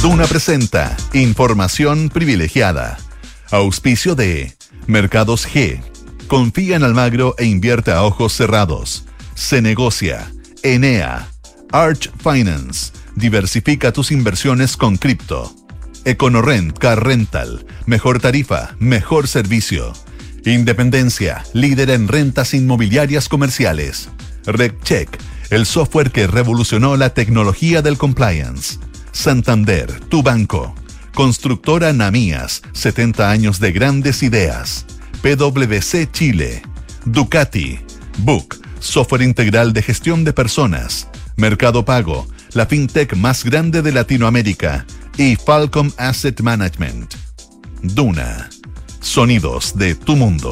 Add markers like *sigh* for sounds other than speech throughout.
Duna presenta Información privilegiada. Auspicio de Mercados G. Confía en Almagro e invierte a ojos cerrados. Se negocia. Enea. Arch Finance. Diversifica tus inversiones con cripto. Econorrent Car Rental. Mejor tarifa, mejor servicio. Independencia, líder en rentas inmobiliarias comerciales. RegCheck el software que revolucionó la tecnología del compliance. Santander, tu banco. Constructora Namías, 70 años de grandes ideas. PwC Chile. Ducati. Book, software integral de gestión de personas. Mercado Pago, la fintech más grande de Latinoamérica. Y Falcom Asset Management. Duna. Sonidos de tu mundo.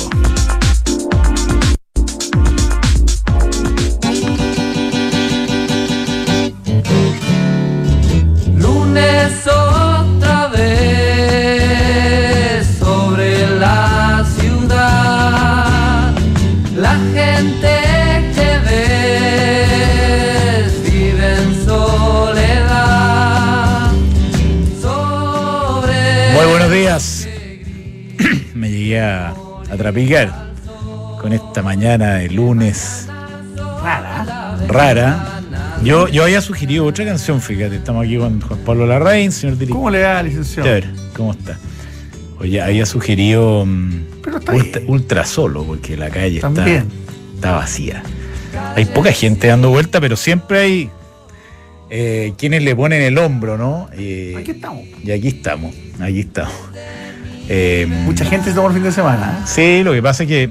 Otra vez sobre la ciudad. La gente que ves vive en soledad. Muy buenos días. *clears throat* Me llegué a, a trapicar con esta mañana de lunes rara. Rara yo, yo había sugerido otra canción, fíjate. Estamos aquí con Juan Pablo Larraín, señor director. ¿Cómo le va, licenciado? A ver, ¿cómo está? Oye, había sugerido mm, ultra, solo, porque la calle está, está, vacía. Hay poca gente dando vuelta, pero siempre hay eh, quienes le ponen el hombro, ¿no? Eh, aquí estamos. Y aquí estamos, aquí estamos. Eh, Mucha gente se el fin de semana. Sí, lo que pasa es que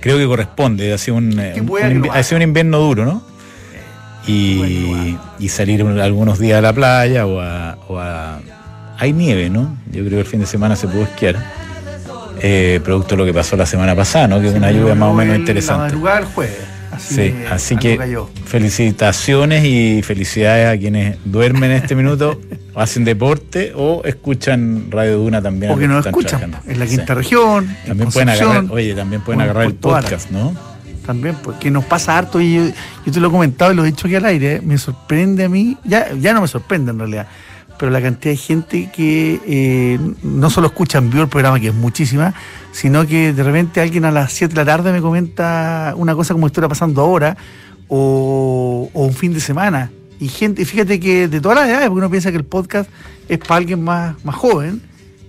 creo que corresponde. Ha sido un, ha sido un invierno duro, ¿no? Y, y, salir algunos días a la playa o a, Hay nieve, ¿no? Yo creo que el fin de semana se pudo esquiar. Eh, producto de lo que pasó la semana pasada, ¿no? Que es una lluvia más o menos interesante. La jueves. Así, sí, así que felicitaciones y felicidades a quienes duermen en este minuto, *laughs* hacen deporte o escuchan Radio Duna también. O que no escuchan, en la quinta región. También pueden agarrar, oye, también pueden agarrar el podcast, ¿no? También, porque pues, nos pasa harto y yo, te lo he comentado y lo he dicho aquí al aire, me sorprende a mí, ya, ya no me sorprende en realidad, pero la cantidad de gente que eh, no solo escucha en vivo el programa, que es muchísima, sino que de repente alguien a las 7 de la tarde me comenta una cosa como estuviera pasando ahora, o, un fin de semana. Y gente, fíjate que de todas las edades, porque uno piensa que el podcast es para alguien más, más joven,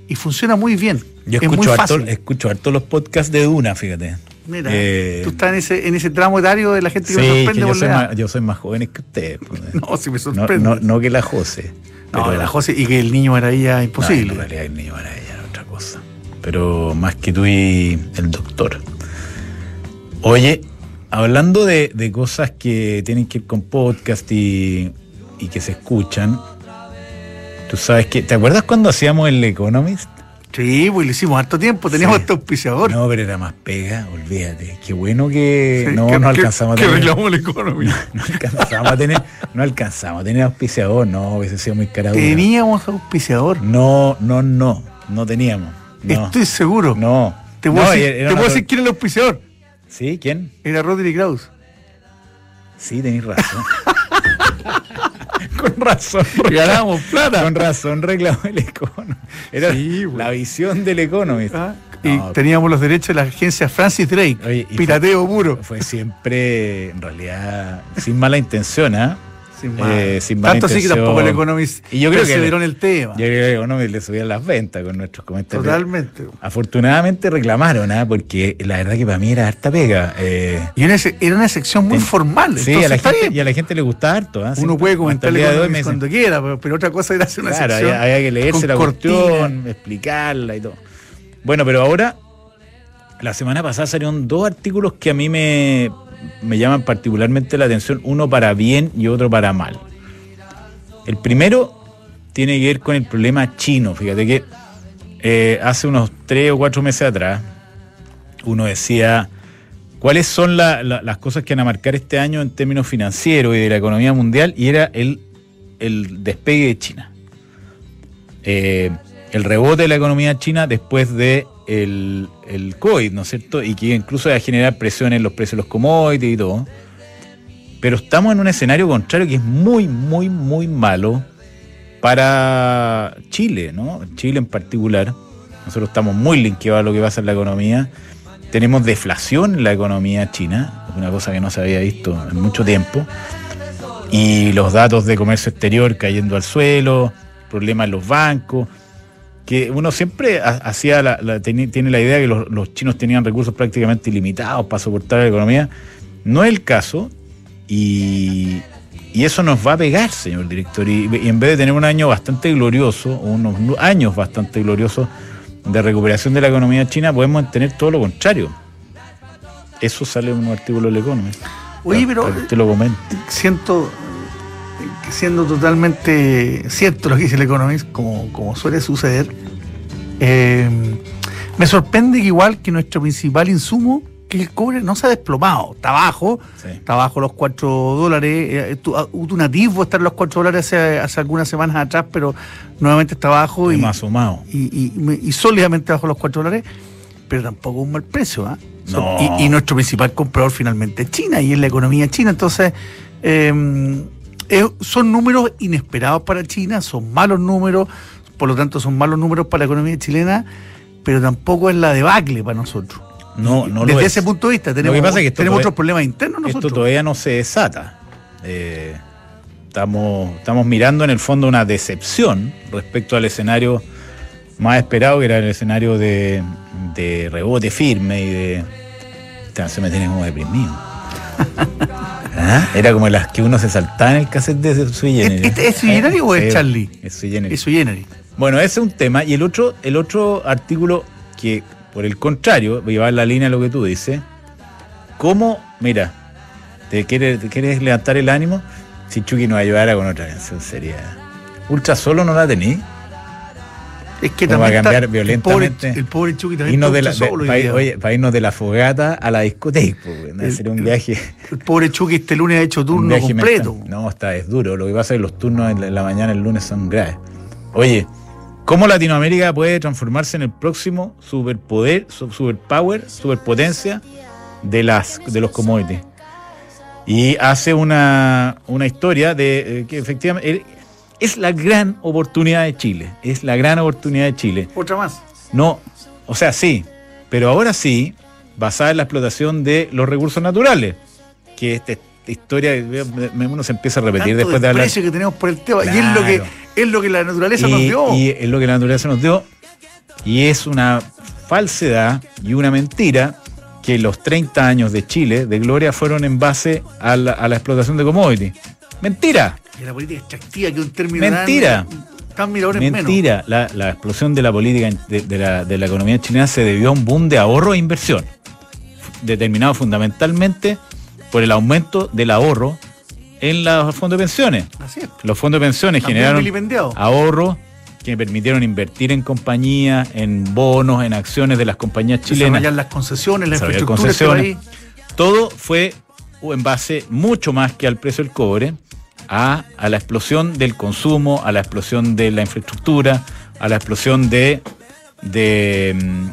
y funciona muy bien. Yo escucho, harto, escucho harto los podcasts de Duna, fíjate. Mira, eh, tú estás en ese, en ese tramo etario de la gente que me sorprende. yo, soy más, yo soy más joven que usted. Pues. *laughs* no, si me sorprende. No, no, que la José. No, la José y que el niño maravilla imposible. No, en realidad el niño maravilla era otra cosa. Pero más que tú y el doctor. Oye, hablando de, de cosas que tienen que ir con podcast y, y que se escuchan, tú sabes que, ¿te acuerdas cuando hacíamos el Economist? Sí, pues lo hicimos harto tiempo, teníamos este auspiciador. No, pero era más pega, olvídate. Qué bueno que no, no alcanzamos a tener. Que la economía. *laughs* No, alcanzamos a tener, no alcanzamos a tener auspiciador, no, hubiese sido muy caro. Teníamos auspiciador. No, no, no, no teníamos. Estoy seguro. No. Te puedo, decir, te puedo decir quién era el auspiciador. ¿Sí? ¿Quién? Era Rodri Kraus. Sí, tenéis razón. *laughs* *laughs* Con razón. Ganamos plata. Con razón reclamó el Economist. Era la visión del Economist. Ah, y teníamos los derechos de la agencia Francis Drake. pirateo puro. Fue siempre, en realidad, sin mala intención, ¿ah? Eh, Tanto así que tampoco el Economist y yo creo que dieron el tema. Yo creo que el Economist le subían las ventas con nuestros comentarios. Totalmente. Afortunadamente reclamaron, ¿ah? porque la verdad que para mí era harta pega. Eh, y era una sección muy formal. Sí, a la, gente, y a la gente le gusta harto. ¿ah? Uno puede comentar cuando quiera, pero, otra cosa era hacer una claro, sección. Había, había que leerse la cuestión, explicarla y todo. Bueno, pero ahora, la semana pasada salieron dos artículos que a mí me me llaman particularmente la atención, uno para bien y otro para mal. El primero tiene que ver con el problema chino. Fíjate que eh, hace unos tres o cuatro meses atrás, uno decía, ¿cuáles son las cosas que van a marcar este año en términos financieros y de la economía mundial? Y era el, el despegue de China. Eh, el rebote de la economía china después de el, el COVID, ¿no es cierto? Y que incluso va a generar presión en los precios de los commodities y todo. Pero estamos en un escenario contrario que es muy, muy, muy malo para Chile, ¿no? Chile en particular. Nosotros estamos muy linkeados a lo que pasa en la economía. Tenemos deflación en la economía china, una cosa que no se había visto en mucho tiempo. Y los datos de comercio exterior cayendo al suelo, problemas en los bancos, que uno siempre ha- hacía la- la- teni- tiene la idea que los, los chinos tenían recursos prácticamente ilimitados para soportar la economía. No es el caso y, y eso nos va a pegar, señor director. Y, y en vez de tener un año bastante glorioso, unos años bastante gloriosos de recuperación de la economía china, podemos tener todo lo contrario. Eso sale en un artículo del Economist. Oye, Para- pero para que usted lo comente. siento que siendo totalmente cierto lo que dice el Economist, como, como suele suceder, eh, me sorprende que igual que nuestro principal insumo, que el cobre no se ha desplomado, está bajo, Sí. está bajo los 4 dólares, eh, tu- ah, hubo un atisbo estar en los 4 dólares hace, hace algunas semanas atrás, pero nuevamente está bajo y, asomado. y, y- y sólidamente bajo los 4 dólares, pero tampoco un mal precio. ¿ah? No. Y, y nuestro principal comprador finalmente es China y es la economía china. Entonces, eh, eh, son números inesperados para China, son malos números, por lo tanto son malos números para la economía chilena, pero tampoco es la debacle para nosotros. No, no lo Desde es. ese punto de vista, tenemos, que pasa es que esto tenemos todavía- otros problemas internos Esto nosotros. todavía no se desata. Eh, estamos, estamos mirando en el fondo una decepción respecto al escenario más esperado, que era el escenario de, de rebote firme y de. Se me tiene como deprimido. *laughs* ¿Ah? Era como las que uno se saltaba en el cassette de Sui Generis. ¿Este es Sui Generis o es Sí, Charlie? Es Sui Generis. Eso generis. Bueno, ese es un tema. Y el otro, el otro artículo que, por el contrario, va llevar la línea de lo que tú dices. ¿Cómo, mira, te quieres, te quieres levantar el ánimo? Si Chucky nos ayudara con otra canción, sería. Ultra solo no la tení. Es que Como va a también cambiar está- violentamente. El pobre, el pobre también Irnos de la, de- solo oye, para irnos de la fogata a la discoteca. El- Sería un viaje. El pobre Chucky este lunes ha hecho turno completo. mental. No, está, es duro. Lo que pasa es que los turnos en la, en la mañana el lunes son graves. Oye, ¿cómo Latinoamérica puede transformarse en el próximo superpoder, su- superpower, superpotencia de, las, de los commodities? Y hace una, una historia de eh, que efectivamente es la gran oportunidad de Chile. Es la gran oportunidad de Chile. Otra más. No, o sea, sí, pero ahora sí, basada en la explotación de los recursos naturales. Que esta, historia, uno se empieza a repetir Tanto después de hablar. que tenemos por el tema. Y es lo, que, es lo que la naturaleza nos dio. y es lo que la naturaleza nos dio. Y es una falsedad y una mentira que los 30 años de Chile, de gloria, fueron en base a la, a la explotación de commodities. Mentira. Y la política extractiva, que un término Mentira. tan, tan en menos. Mentira, la, la explosión de la política de, de la, de la economía chilena se debió a un boom de ahorro e inversión, determinado fundamentalmente por el aumento del ahorro en los fondos de pensiones. Así es. Los fondos de pensiones También generaron ahorros que permitieron invertir en compañías, en bonos, en acciones de las compañías chilenas. Desarrollar las concesiones, la infraestructura de concesiones. Todo fue en base mucho más que al precio del cobre, a, a la explosión del consumo, a la explosión de la infraestructura, a la explosión mm,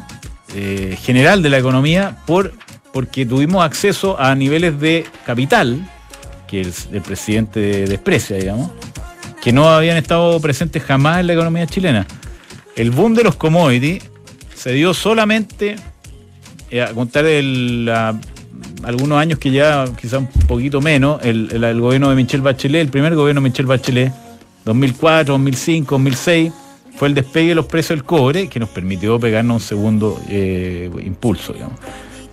eh, general de la economía, por, porque tuvimos acceso a niveles de capital, que el, el presidente desprecia, digamos, que no habían estado presentes jamás en la economía chilena. El boom de los commodities se dio solamente eh, a contar el, la- algunos años que ya, quizá un poquito menos, el, el- el gobierno de Michelle Bachelet, el primer gobierno de Michelle Bachelet, 2004, 2005, 2006, fue el despegue de los precios del cobre que nos permitió pegarnos un segundo eh, impulso, digamos.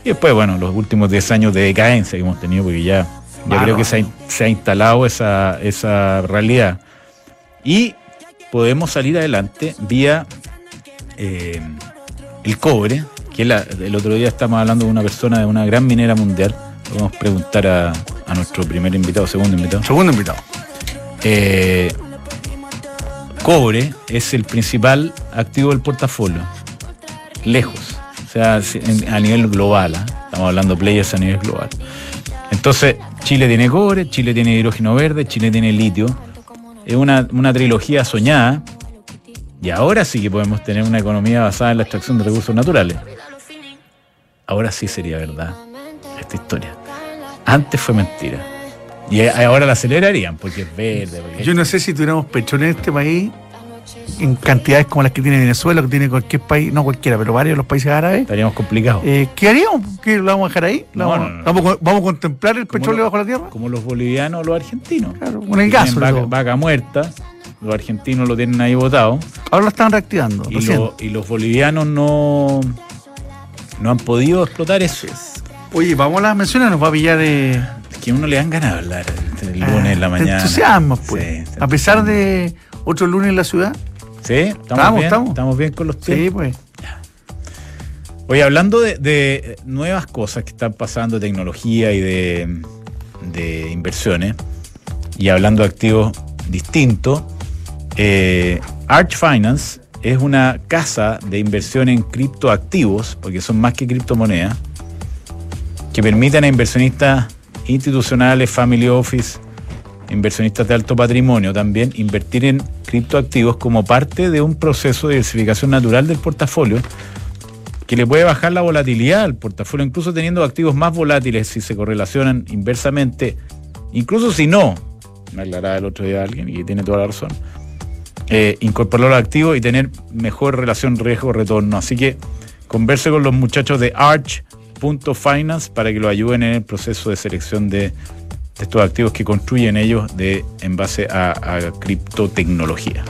Y después, bueno, los últimos 10 años de decadencia que hemos tenido, porque ya, ya creo que se ha, in- se ha instalado esa, esa realidad. Y podemos salir adelante vía eh, el cobre, que la- el otro día estamos hablando de una persona de una gran minera mundial. Podemos preguntar a, a nuestro primer invitado, segundo invitado. Segundo invitado. Eh, cobre es el principal activo del portafolio, lejos, o sea, a nivel global, ¿ah? estamos hablando players a nivel global. Entonces, Chile tiene cobre, Chile tiene hidrógeno verde, Chile tiene litio. Es una, una trilogía soñada y ahora sí que podemos tener una economía basada en la extracción de recursos naturales. Ahora sí sería verdad esta historia. Antes fue mentira. Y a- ahora la acelerarían porque es verde. porque- Yo no sé si tuviéramos petróleo en este país en cantidades como las que tiene Venezuela, que tiene cualquier país, no cualquiera, pero varios de los países árabes. estaríamos complicados. Eh, ¿Qué haríamos? ¿Qué, ¿Lo vamos a dejar ahí? ¿Lo No, vamos, no, no. vamos a- vamos a contemplar el petróleo lo- bajo la tierra? Como los bolivianos o los argentinos. Claro, con el gas. vaca, muerta, los argentinos lo tienen ahí votado. Ahora lo están reactivando. Y, lo- y los bolivianos no, no han podido explotar eso. Oye, vamos a las menciones, nos va a pillar de. Es que a uno le dan ganas de hablar el lunes en la de mañana. entusiasmo, pues. Sí, a pesar de otro lunes en la ciudad. ¿Sí? ¿Estamos, Estamos, bien? estamos. bien con los Sí, tiempos? pues. Oye, hablando de, de nuevas cosas que están pasando, tecnología y de, de inversiones, y hablando de activos distintos, eh, Arch Finance es una casa de inversión en criptoactivos, porque son más que criptomonedas, que permiten a inversionistas institucionales, family office, inversionistas de alto patrimonio también, invertir en criptoactivos como parte de un proceso de diversificación natural del portafolio que le puede bajar la volatilidad al portafolio, incluso teniendo activos más volátiles si se correlacionan inversamente, incluso si no, me aclaraba el otro día alguien y tiene toda la razón, eh, incorporarlo al activo y tener mejor relación riesgo-retorno. Así que converse con los muchachos de Arch.finance para que lo ayuden en el proceso de selección de, estos activos que construyen ellos de, en base a, a criptotecnología.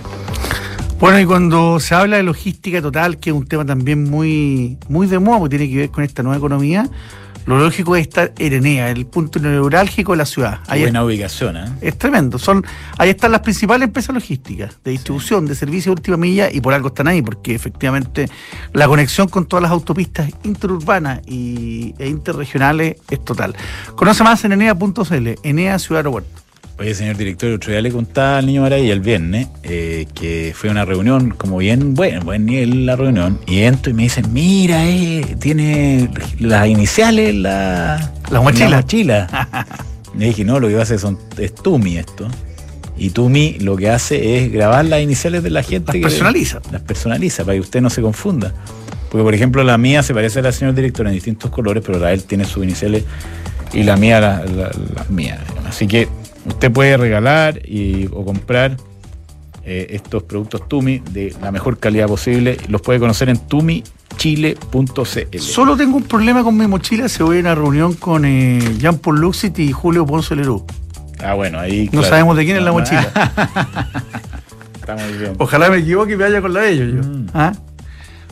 Bueno, y cuando se habla de logística total, que es un tema también muy, muy de moda, porque tiene que ver con esta nueva economía, lo lógico es estar en Enea, el punto neurálgico de la ciudad. Ahí Buena ubicación, ¿eh? es tremendo. Son, ahí están las principales empresas logísticas, de distribución, de servicio de última milla, y por algo están ahí, porque efectivamente la conexión con todas las autopistas interurbanas y, e interregionales es total. Conoce más en enea.cl, Enea Ciudad Aeropuerto. Oye, señor director, otro día le contaba al niño Maravilla el viernes eh, que fue una reunión, como bien, bueno, buen nivel la reunión, y entro y me dicen, mira, eh, tiene las iniciales, la, La mochila. la mochila. *laughs* Le dije, no, lo que va a hacer son, es Tumi esto. Y Tumi lo que hace es grabar las iniciales de la gente. Las que- personaliza. Las personaliza, para que usted no se confunda. Porque, por ejemplo, la mía se parece a la señor director en distintos colores, pero la él tiene sus iniciales y la mía la- la- las mías. Así que usted puede regalar y, o comprar eh, estos productos Tumi de la mejor calidad posible. Los puede conocer en tumichile.cl. Solo tengo un problema con mi mochila si voy a una reunión con eh, Jean-Paul Luxit y Julio Ponce Lerú. Ah, bueno, ahí. No claro. sabemos de quién es la mochila. *laughs* Está muy bien. Ojalá me equivoque y me vaya con la de ellos. yo. Mm. ¿Ah?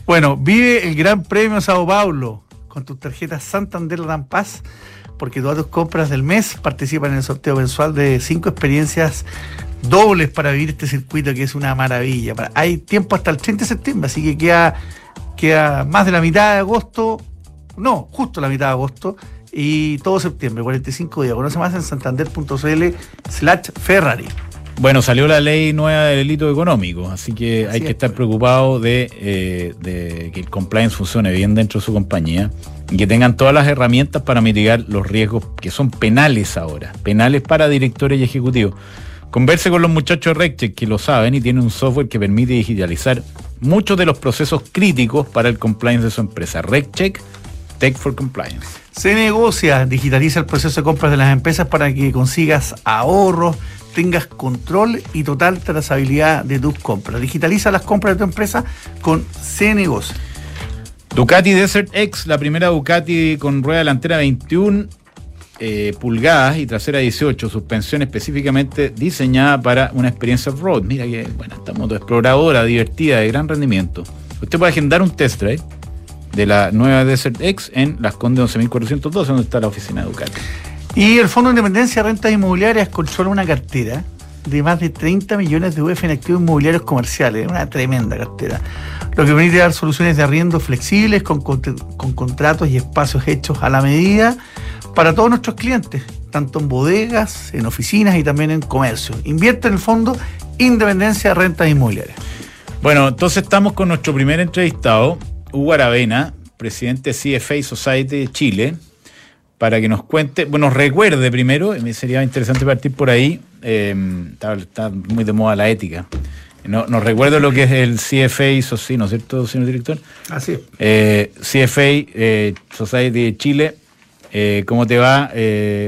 Bueno, vive el Gran Premio Sao Paulo con tus tarjetas Santander Gran Paz, porque todas tus compras del mes participan en el sorteo mensual de cinco experiencias dobles para vivir este circuito que es una maravilla. Hay tiempo hasta el 30 de septiembre, así que queda, queda más de la mitad de agosto, no, justo la mitad de agosto. Y todo septiembre, 45 días. Conoce más en santander.cl slash Ferrari. Bueno, salió la ley nueva del delito económico, así que Así hay que es, estar pues. preocupado de, eh, de que el compliance funcione bien dentro de su compañía y que tengan todas las herramientas para mitigar los riesgos que son penales ahora, penales para directores y ejecutivos. Converse con los muchachos de RecCheck que lo saben y tienen un software que permite digitalizar muchos de los procesos críticos para el compliance de su empresa. RecCheck, Tech for Compliance. Se negocia, digitaliza el proceso de compras de las empresas para que consigas ahorros, tengas control y total trazabilidad de tus compras. Digitaliza las compras de tu empresa con Se Negocia. Ducati Desert X, la primera Ducati con rueda delantera 21 eh, pulgadas y trasera 18, suspensión específicamente diseñada para una experiencia off-road. Mira que buena esta moto exploradora, divertida, de gran rendimiento. Usted puede agendar un test drive de la nueva Desert X en Las Condes 11412, donde está la oficina de Ducati. Y el Fondo de Independencia de Rentas Inmobiliarias controla una cartera de más de 30 millones de UF en activos inmobiliarios comerciales, una tremenda cartera, lo que permite dar soluciones de arriendo flexibles con, cont- con contratos y espacios hechos a la medida para todos nuestros clientes, tanto en bodegas, en oficinas y también en comercio. Invierte en el Fondo Independencia de Rentas Inmobiliarias. Bueno, entonces estamos con nuestro primer entrevistado, Hugo Aravena, presidente de CFA Society de Chile, para que nos cuente, bueno, recuerde primero, me sería interesante partir por ahí, eh, está, está muy de moda la ética, no, nos recuerde lo que es el CFA Society, ¿no es cierto, señor director? Así es. Eh, CFA eh, Society de Chile, Eh, ¿Cómo te va,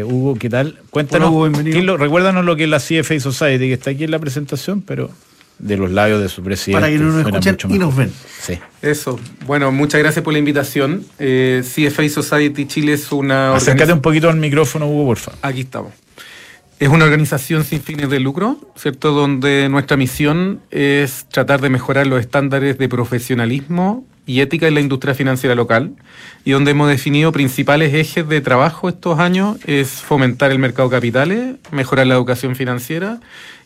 Hugo? ¿Qué tal? Cuéntanos, Hola, Hugo, bienvenido. ¿qué es lo- recuérdanos lo que es la CFA Society, que está aquí en la presentación, pero de los labios de su presidente. Para que no nos escuchen y nos ven. Sí. Eso. Bueno, muchas gracias por la invitación. Eh, CFA Society Chile es una Acércate un poquito al micrófono, Hugo, por favor. Aquí estamos. Es una organización sin fines de lucro, ¿cierto? Donde nuestra misión es tratar de mejorar los estándares de profesionalismo y ética en la industria financiera local y donde hemos definido principales ejes de trabajo estos años es fomentar el mercado de capitales, mejorar la educación financiera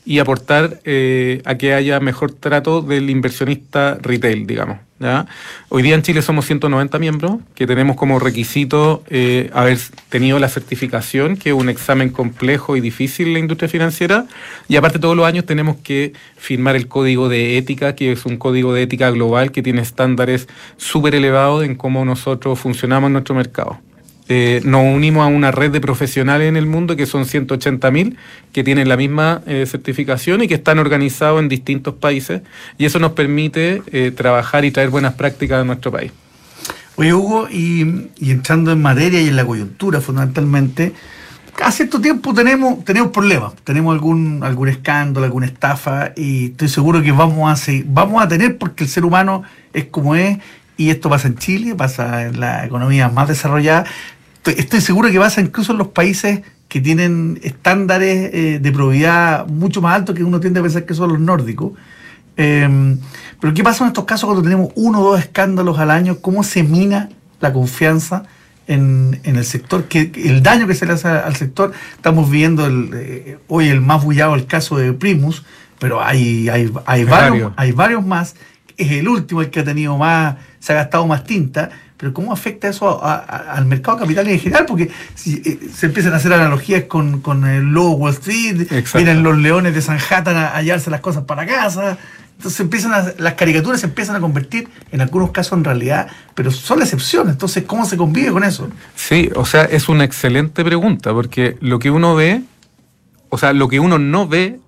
y aportar eh, a que haya mejor trato del inversionista retail, digamos. ¿ya? Hoy día en Chile somos 190 miembros que tenemos como requisito eh, haber tenido la certificación, que es un examen complejo y difícil en la industria financiera, y aparte todos los años tenemos que firmar el código de ética, que es un código de ética global que tiene estándares súper elevados en cómo nosotros funcionamos en nuestro mercado. Eh, nos unimos a una red de profesionales en el mundo que son 180.000 que tienen la misma eh, certificación y que están organizados en distintos países y eso nos permite eh, trabajar y traer buenas prácticas a nuestro país. Oye, Hugo, y, entrando en materia y en la coyuntura fundamentalmente, cada cierto tiempo tenemos, tenemos problemas, tenemos algún, algún escándalo, alguna estafa, y estoy seguro que vamos a, vamos a tener porque el ser humano es como es, y esto pasa en Chile, pasa en la economía más desarrollada. Estoy, estoy seguro que pasa incluso en los países que tienen estándares eh, de probidad mucho más altos que uno tiende a pensar que son los nórdicos. Eh, pero ¿qué pasa en estos casos cuando tenemos uno o dos escándalos al año? ¿Cómo se mina la confianza en, en el sector? que El daño que se le hace al sector, estamos viendo el, eh, hoy el más bullado, el caso de Primus, pero hay, hay, hay, varios. hay varios más. Es el último el que ha tenido más, se ha gastado más tinta. Pero ¿cómo afecta eso a- a- al mercado de capitales en general? Porque si, eh, se empiezan a hacer analogías con, con el lobo Wall Street, Exacto. vienen los leones de Sanhattan a, a hallarse las cosas para casa. Entonces empiezan a- las caricaturas se empiezan a convertir en algunos casos en realidad, pero son la excepción. Entonces, ¿cómo se convive con eso? Sí, o sea, es una excelente pregunta porque lo que uno ve, o sea, lo que uno no ve,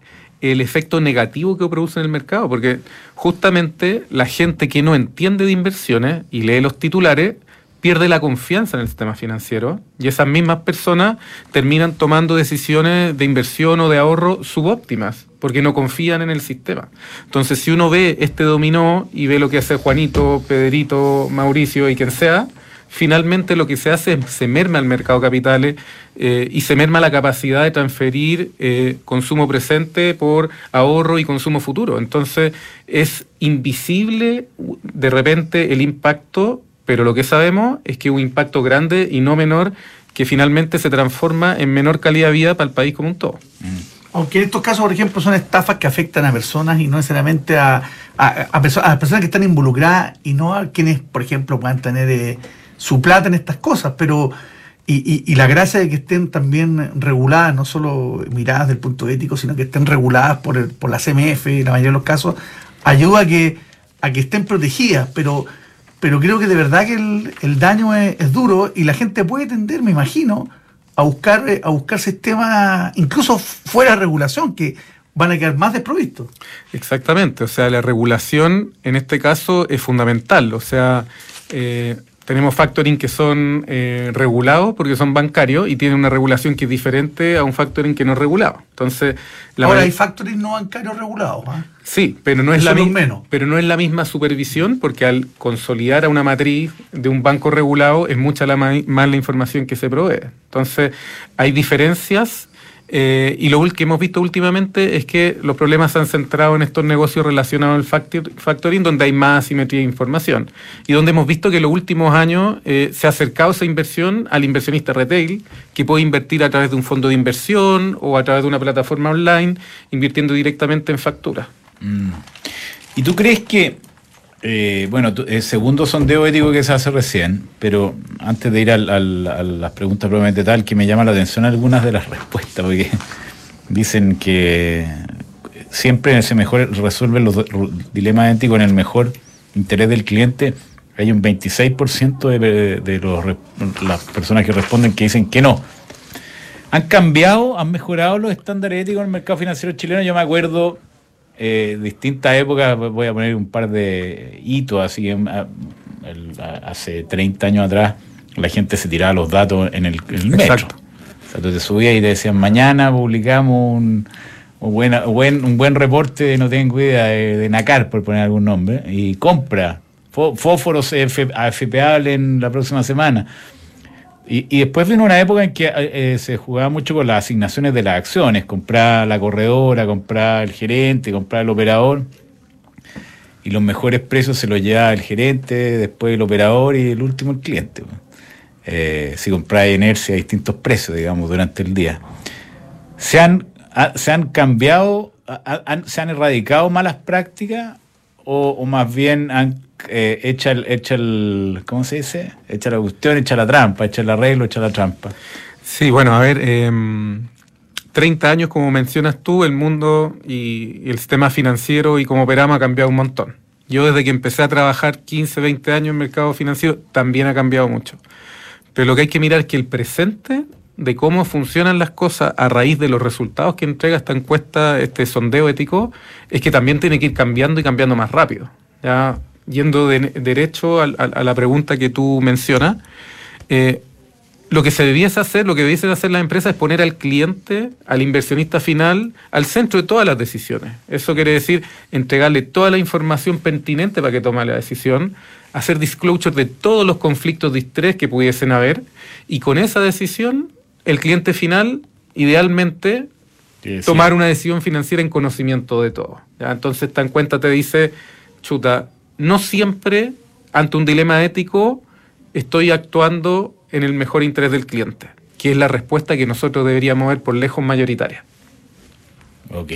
el efecto negativo que produce en el mercado, porque justamente la gente que no entiende de inversiones y lee los titulares pierde la confianza en el sistema financiero y esas mismas personas terminan tomando decisiones de inversión o de ahorro subóptimas porque no confían en el sistema. Entonces, si uno ve este dominó y ve lo que hace Juanito, Pedrito, Mauricio y quien sea, finalmente lo que se hace es se merma el mercado de capitales eh, y se merma la capacidad de transferir eh, consumo presente por ahorro y consumo futuro. Entonces es invisible de repente el impacto, pero lo que sabemos es que un impacto grande y no menor que finalmente se transforma en menor calidad de vida para el país como un todo. Aunque en estos casos, por ejemplo, son estafas que afectan a personas y no necesariamente a, a, a perso- personas que están involucradas y no a quienes, por ejemplo, puedan tener eh, su plata en estas cosas. Pero, y, y- la gracia de que estén también reguladas, no solo miradas del punto ético, sino que estén reguladas por, el- por la CMF, en la mayoría de los casos, ayuda a que, a que estén protegidas. Pero, pero creo que de verdad que el, el daño es, duro y la gente puede tender, me imagino, a buscar, a buscar sistemas, incluso fuera de regulación, que van a quedar más desprovistos. Exactamente, o sea, la regulación en este caso es fundamental, o sea, eh, tenemos factoring que son eh, regulados porque son bancarios y tienen una regulación que es diferente a un factoring que no es regulado. Entonces, la Ahora hay factories no bancarios regulados. ¿ah? Sí, pero no es la menos. pero no es la misma supervisión porque al consolidar a una matriz de un banco regulado es mucha la ma- más la información que se provee. Entonces, hay diferencias eh, y lo que hemos visto últimamente es que los problemas se han centrado en estos negocios relacionados al factor- factoring donde hay más asimetría de información y donde hemos visto que en los últimos años eh, se ha acercado esa inversión al inversionista retail que puede invertir a través de un fondo de inversión o a través de una plataforma online invirtiendo directamente en facturas. ¿Y tú crees que, eh, bueno, el segundo sondeo ético que se hace recién, pero antes de ir al- al- a las preguntas probablemente tal, que me llama la atención algunas de las *laughs* respuestas, porque dicen que siempre se mejor resuelven los dilemas éticos en el mejor interés del cliente. Hay un 26% de, de los las personas que responden que dicen que no. ¿Han cambiado, han mejorado los estándares éticos en el mercado financiero chileno? Yo me acuerdo eh, distintas épocas, voy a poner un par de hitos, así, em, a- el- a- hace 30 años atrás, la gente se tiraba los datos en el, en el metro. Exacto. O sea, tú te subías y te decían, mañana publicamos un, un, buena- buen, un buen reporte de no tengo idea de, de Nacar, por poner algún nombre, y compra fó- fósforos AFPables en la próxima semana. Y, después vino una época en que eh, se jugaba mucho con las asignaciones de las acciones, comprar la corredora, comprar el gerente, comprar el operador. Y los mejores precios se los llevaba el gerente, después el operador y el último el cliente. Eh, si compraba inercia a distintos precios, digamos, durante el día. ¿Se han, ha- se han cambiado, se han erradicado malas prácticas o más bien han eh, hecho el, hecho el, ¿cómo se dice? Echa la cuestión, echa la trampa, echa el arreglo, echa la trampa. Sí, bueno, a ver, em, 30 años, como mencionas tú, el mundo y, y el sistema financiero y cómo operamos ha cambiado un montón. Yo desde que empecé a trabajar 15, 20 años en mercado financiero también ha cambiado mucho. Pero lo que hay que mirar es que el presente de cómo funcionan las cosas a raíz de los resultados que entrega esta encuesta, este sondeo ético, es que también tiene que ir cambiando y cambiando más rápido. Ya yendo de, derecho a, la pregunta que tú mencionas, eh, lo que se debiese hacer, lo que debiesen hacer las empresas es poner al cliente, al inversionista final, al centro de todas las decisiones. Eso quiere decir entregarle toda la información pertinente para que tome la decisión, hacer disclosure de todos los conflictos de estrés que pudiesen haber, y con esa decisión, el cliente final, idealmente, tomar una decisión financiera en conocimiento de todo. ¿ya? Entonces, esta en cuenta te dice, chuta, no siempre ante un dilema ético estoy actuando en el mejor interés del cliente, que es la respuesta que nosotros deberíamos ver por lejos mayoritaria. Ok.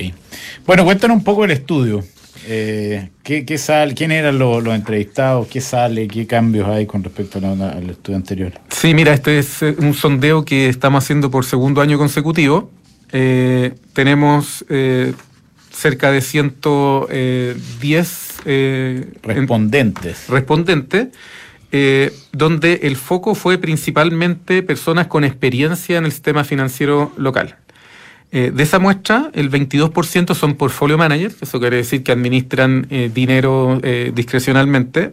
Bueno, cuéntanos un poco el estudio. Eh, ¿qué, qué sale, ¿Quién eran los, los entrevistados? ¿Qué sale? ¿Qué cambios hay con respecto la- al estudio anterior? Sí, mira, este es eh, un sondeo que estamos haciendo por segundo año consecutivo. Eh, tenemos eh, cerca de 110 eh, en- Respondentes. respondente, eh, donde el foco fue principalmente personas con experiencia en el sistema financiero local. Eh, de esa muestra, el 22% son portfolio managers, eso quiere decir que administran eh, dinero eh, discrecionalmente.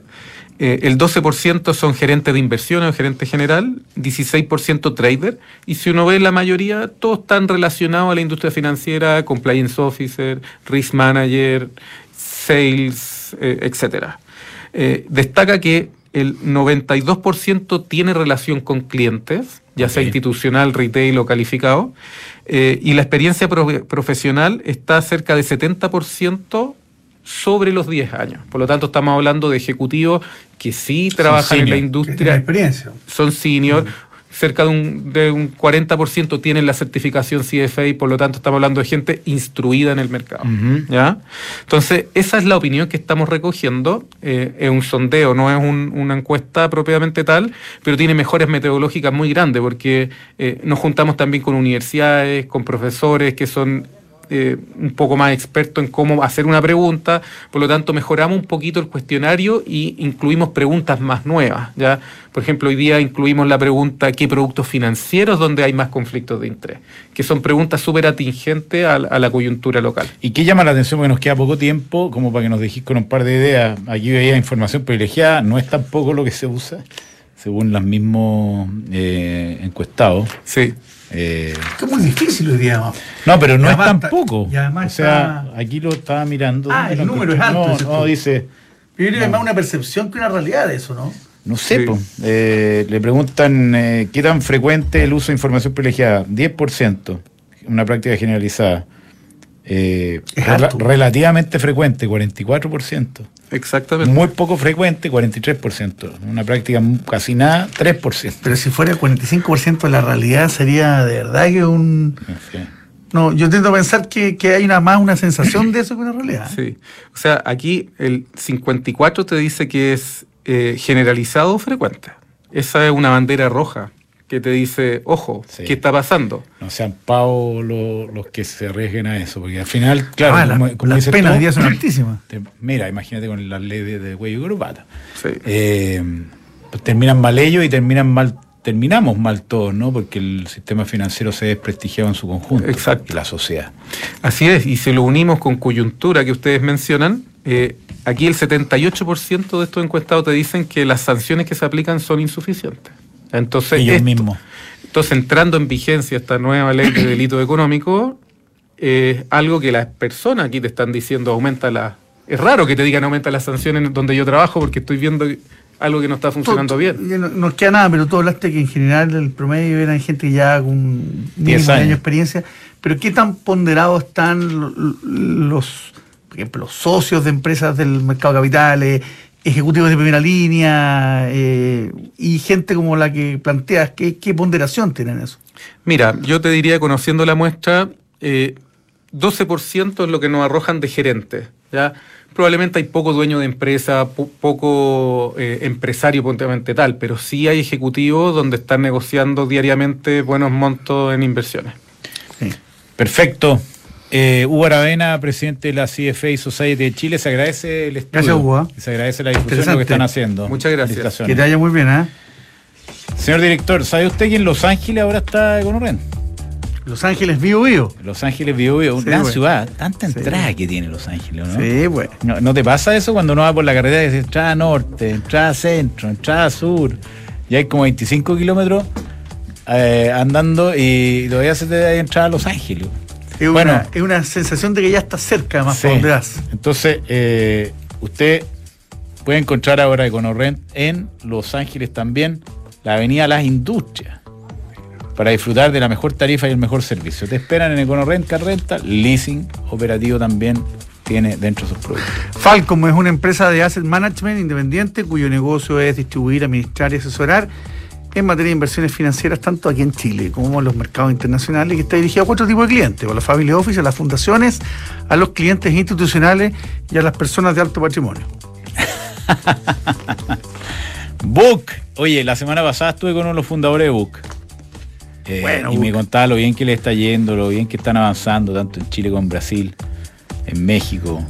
Eh, el 12% son gerentes de inversiones o gerente general, 16% trader, y si uno ve la mayoría, todos están relacionados a la industria financiera, compliance officer, risk manager, sales, eh, etcétera. Eh, destaca que el 92% tiene relación con clientes, ya sea institucional, retail o calificado, eh, y la experiencia pro- profesional está cerca de 70% sobre los 10 años. Por lo tanto, estamos hablando de ejecutivos que sí trabajan en la industria, experiencia. son senior, cerca de un, de un 40% tienen la certificación CFA y por lo tanto estamos hablando de gente instruida en el mercado. ¿ya? Entonces, esa es la opinión que estamos recogiendo. Eh, es un sondeo, no es un- una encuesta propiamente tal, pero tiene mejores metodológicas muy grandes porque eh, nos juntamos también con universidades, con profesores que son eh, un poco más expertos en cómo hacer una pregunta, por lo tanto mejoramos un poquito el cuestionario y incluimos preguntas más nuevas. ¿ya? Por ejemplo, hoy día incluimos la pregunta ¿qué productos financieros donde hay más conflictos de interés? Que son preguntas súper atingentes a, la- a la coyuntura local. ¿Y qué llama la atención? Porque nos queda poco tiempo, como para que nos dejéis con un par de ideas. Aquí veía información privilegiada, no es tampoco lo que se usa, según los mismos eh, encuestados. Sí. Eh, Que es muy difícil hoy día. no, pero no Y es tampoco. y además o sea, está- aquí lo estaba mirando. Ah, ¿dónde el número es alto, No, no, dice. Yo creo que es más una percepción que una realidad de eso, ¿no? No sé, Sí. po. Eh, le preguntan eh, qué tan frecuente el uso de información privilegiada. 10%, una práctica generalizada. Eh, relativamente frecuente, 44%. Exactamente. Muy poco frecuente, 43%. Una práctica casi nada, 3%. Pero si fuera el 45% de la realidad, sería de verdad que un. No yo intento pensar que, que hay una más una sensación de eso que una realidad. Sí. O sea, aquí el 54 te dice que es eh, generalizado o frecuente. Esa es una bandera roja que te dice, ojo, Sí. ¿qué está pasando? No sean pavos lo- los que se arriesguen a eso, porque al final, claro, Ah, la- como, como las penas día son *clears throat* altísimas. te- mira, imagínate con la ley de, de cuello y corbata. Sí. Eh, pues terminan mal ellos y terminan mal, terminamos mal todos, ¿no? Porque el sistema financiero se ha desprestigiado en su conjunto. Exacto. Y la sociedad. Así es, y si lo unimos con coyuntura que ustedes mencionan, eh, aquí el 78% de estos encuestados te dicen que las sanciones que se aplican son insuficientes. Entonces, Ellos esto- mismos. entonces, entrando en vigencia esta nueva ley de delito económico, es algo que las personas aquí te están diciendo aumenta la... Es raro que te digan aumenta las sanciones donde yo trabajo porque estoy viendo algo que no está funcionando bien. No, no queda nada, pero tú hablaste que en general el promedio eran gente ya con Diez mínimo de años. años de experiencia. Pero ¿qué tan ponderados están lo- los, por ejemplo, los socios de empresas del mercado de capitales, ejecutivos de primera línea eh, y gente como la que planteas? ¿Qué, qué ponderación tienen eso? Mira, yo te diría, conociendo la muestra, eh, 12% es lo que nos arrojan de gerentes. ¿ya? Probablemente hay poco dueño de empresa, po- poco eh, empresario puntualmente tal, pero sí hay ejecutivos donde están negociando diariamente buenos montos en inversiones. Sí. Perfecto. Eh, Hugo Aravena, presidente de la CFA Society de Chile, se agradece el estudio. Gracias, Hugo, ¿eh? Se agradece la difusión de lo Interesante. que están haciendo. Muchas gracias. Que te vaya muy bien, ¿eh? Señor director, ¿sabe usted que en Los Ángeles ahora está Econorren? Los Ángeles vivo vivo. Los Ángeles Bio Bio, Sí, una güey. ciudad, tanta Sí. entrada que tiene Los Ángeles, ¿no? Sí, pues. ¿no? ¿no te pasa eso cuando uno va por la carretera y dice entrada norte, entrada centro, entrada sur? Y hay como 25 kilómetros eh, andando y todavía se te da entrada a Los Ángeles. Es, Bueno. una, es una sensación de que ya está cerca, además, Sí. vas. Entonces, eh, usted puede encontrar ahora EconoRent en Los Ángeles también, la avenida Las Industrias, para disfrutar de la mejor tarifa y el mejor servicio. Te esperan en EconoRent, Car Rental, leasing operativo también tiene dentro de sus productos. Falcom es una empresa de asset management independiente cuyo negocio es distribuir, administrar y asesorar en materia de inversiones financieras tanto aquí en Chile como en los mercados internacionales que está dirigido a cuatro tipos de clientes, a los family office, a las fundaciones, a los clientes institucionales y a las personas de alto patrimonio. *laughs* Book. Oye, la semana pasada estuve con uno de los fundadores de Book. Eh, Bueno, y me contaba lo bien que le está yendo, lo bien que están avanzando, tanto en Chile como en Brasil, en México.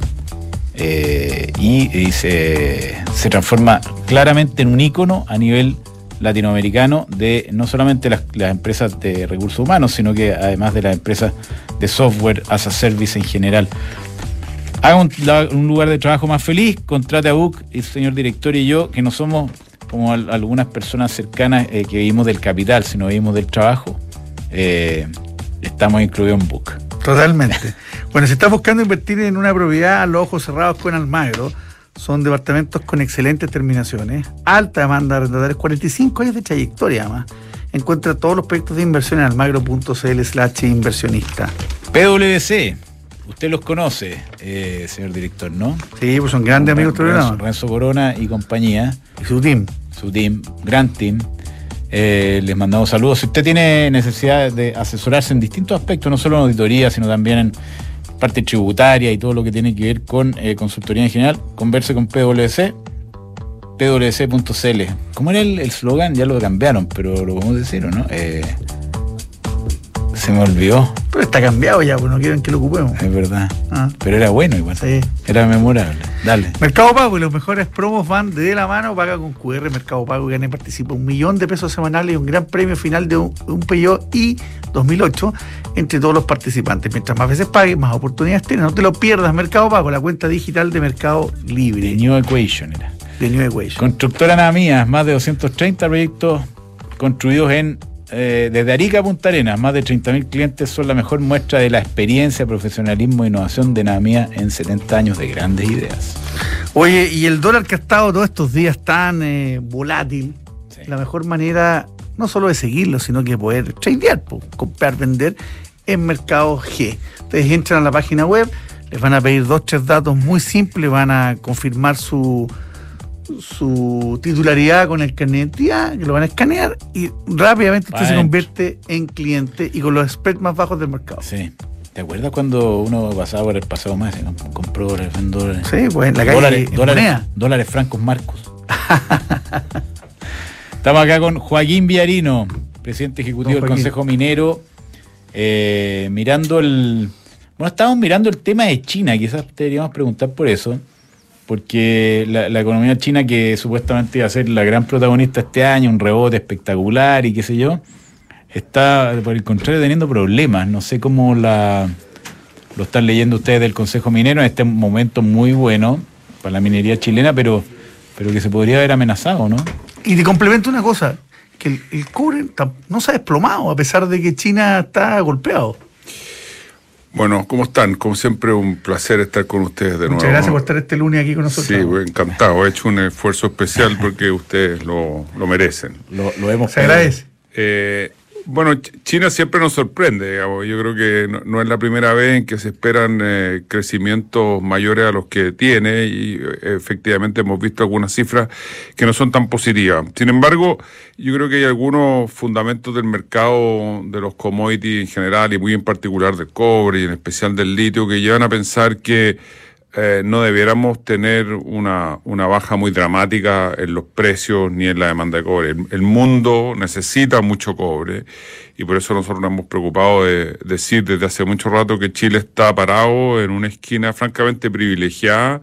Eh, y, y se, se transforma claramente en un ícono a nivel latinoamericano de no solamente las, empresas de recursos humanos, sino que además de las empresas de software as a service en general. Haga un, lugar de trabajo más feliz, contrate a Book, el señor director y yo, que no somos como al- algunas personas cercanas eh, que vivimos del capital, sino vivimos del trabajo. Eh, estamos incluidos en Book. Totalmente. bueno, si estás buscando invertir en una propiedad a los ojos cerrados con Almagro, son departamentos con excelentes terminaciones, alta demanda de arrendatarios, 45 años de trayectoria además. Encuentra todos los proyectos de inversión en almagro.cl slash inversionista. PwC, usted los conoce, eh, señor director, ¿no? Sí, pues son grandes amigos Renzo. Renzo Corona y compañía, Y su team. su team, gran team. Eh, les mandamos saludos. Si usted tiene necesidad de asesorarse en distintos aspectos, no solo en auditoría, sino también en parte tributaria y todo lo que tiene que ver con eh, consultoría en general, converse con PwC, pwc.cl. ¿Cómo era el eslogan? Ya lo cambiaron, pero lo podemos decir, ¿o no? Eh, se me olvidó, Pero está cambiado ya, pues no quieren que lo ocupemos. es verdad. Ah, Pero era bueno igual. sí. Era memorable. Dale. Mercado Pago y los mejores promos van de la mano, paga con QR Mercado Pago y gana y participa un millón de pesos semanales y un gran premio final de un, un Peugeot i 2008 entre todos los participantes. Mientras más veces pagues, más oportunidades tienes. No te lo pierdas, Mercado Pago, la cuenta digital de Mercado Libre The New Equation era. de New Equation. Constructora Nada Mía, más de 230 proyectos construidos en eh, desde Arica a Punta Arenas. Más de 30.000 clientes son la mejor muestra de la experiencia, profesionalismo e innovación de Nada Mía en 70 años de grandes ideas. Oye, y el dólar que ha estado todos estos días tan eh, volátil, Sí. la mejor manera no solo de seguirlo, sino que poder tradear, comprar, vender en Mercado G. Ustedes entran a la página web, les van a pedir dos, tres datos muy simples, van a confirmar su, su titularidad con el carnet que lo van a escanear y rápidamente usted se convierte en cliente y con los spreads más bajos del mercado. Sí. ¿Te acuerdas cuando uno pasaba por el pasado más y comp- compró dólares, vendió dólares? Sí, pues en la calle dólares, en dólares, dólares francos marcos. *laughs* Estamos acá con Joaquín Villarino, presidente ejecutivo del. Consejo Minero, eh, mirando el... Bueno, estábamos mirando el tema de China, quizás deberíamos preguntar por eso, porque la, economía china que supuestamente iba a ser la gran protagonista este año, un rebote espectacular y qué sé yo, está por el contrario teniendo problemas. No sé cómo la, lo están leyendo ustedes del Consejo Minero en este momento muy bueno para la minería chilena, pero, pero que se podría haber amenazado, ¿no? Y te complemento una cosa, que el, el cobre no se ha desplomado, a pesar de que China está golpeado. Bueno, ¿cómo están? Como siempre, un placer estar con ustedes de nuevo. Muchas gracias por estar este lunes aquí con nosotros. Sí, pues, encantado. He hecho un esfuerzo especial porque ustedes lo, lo merecen. Lo, lo hemos Se agradece. Eh, bueno, Ch- China siempre nos sorprende, digamos. Yo creo que no, no es la primera vez en que se esperan eh, crecimientos mayores a los que tiene y eh, efectivamente hemos visto algunas cifras que no son tan positivas. Sin embargo, yo creo que hay algunos fundamentos del mercado de los commodities en general y muy en particular del cobre y en especial del litio que llevan a pensar que eh, no debiéramos tener una, una baja muy dramática en los precios ni en la demanda de cobre. El, el mundo necesita mucho cobre y por eso nosotros nos hemos preocupado de decir desde hace mucho rato que Chile está parado en una esquina francamente privilegiada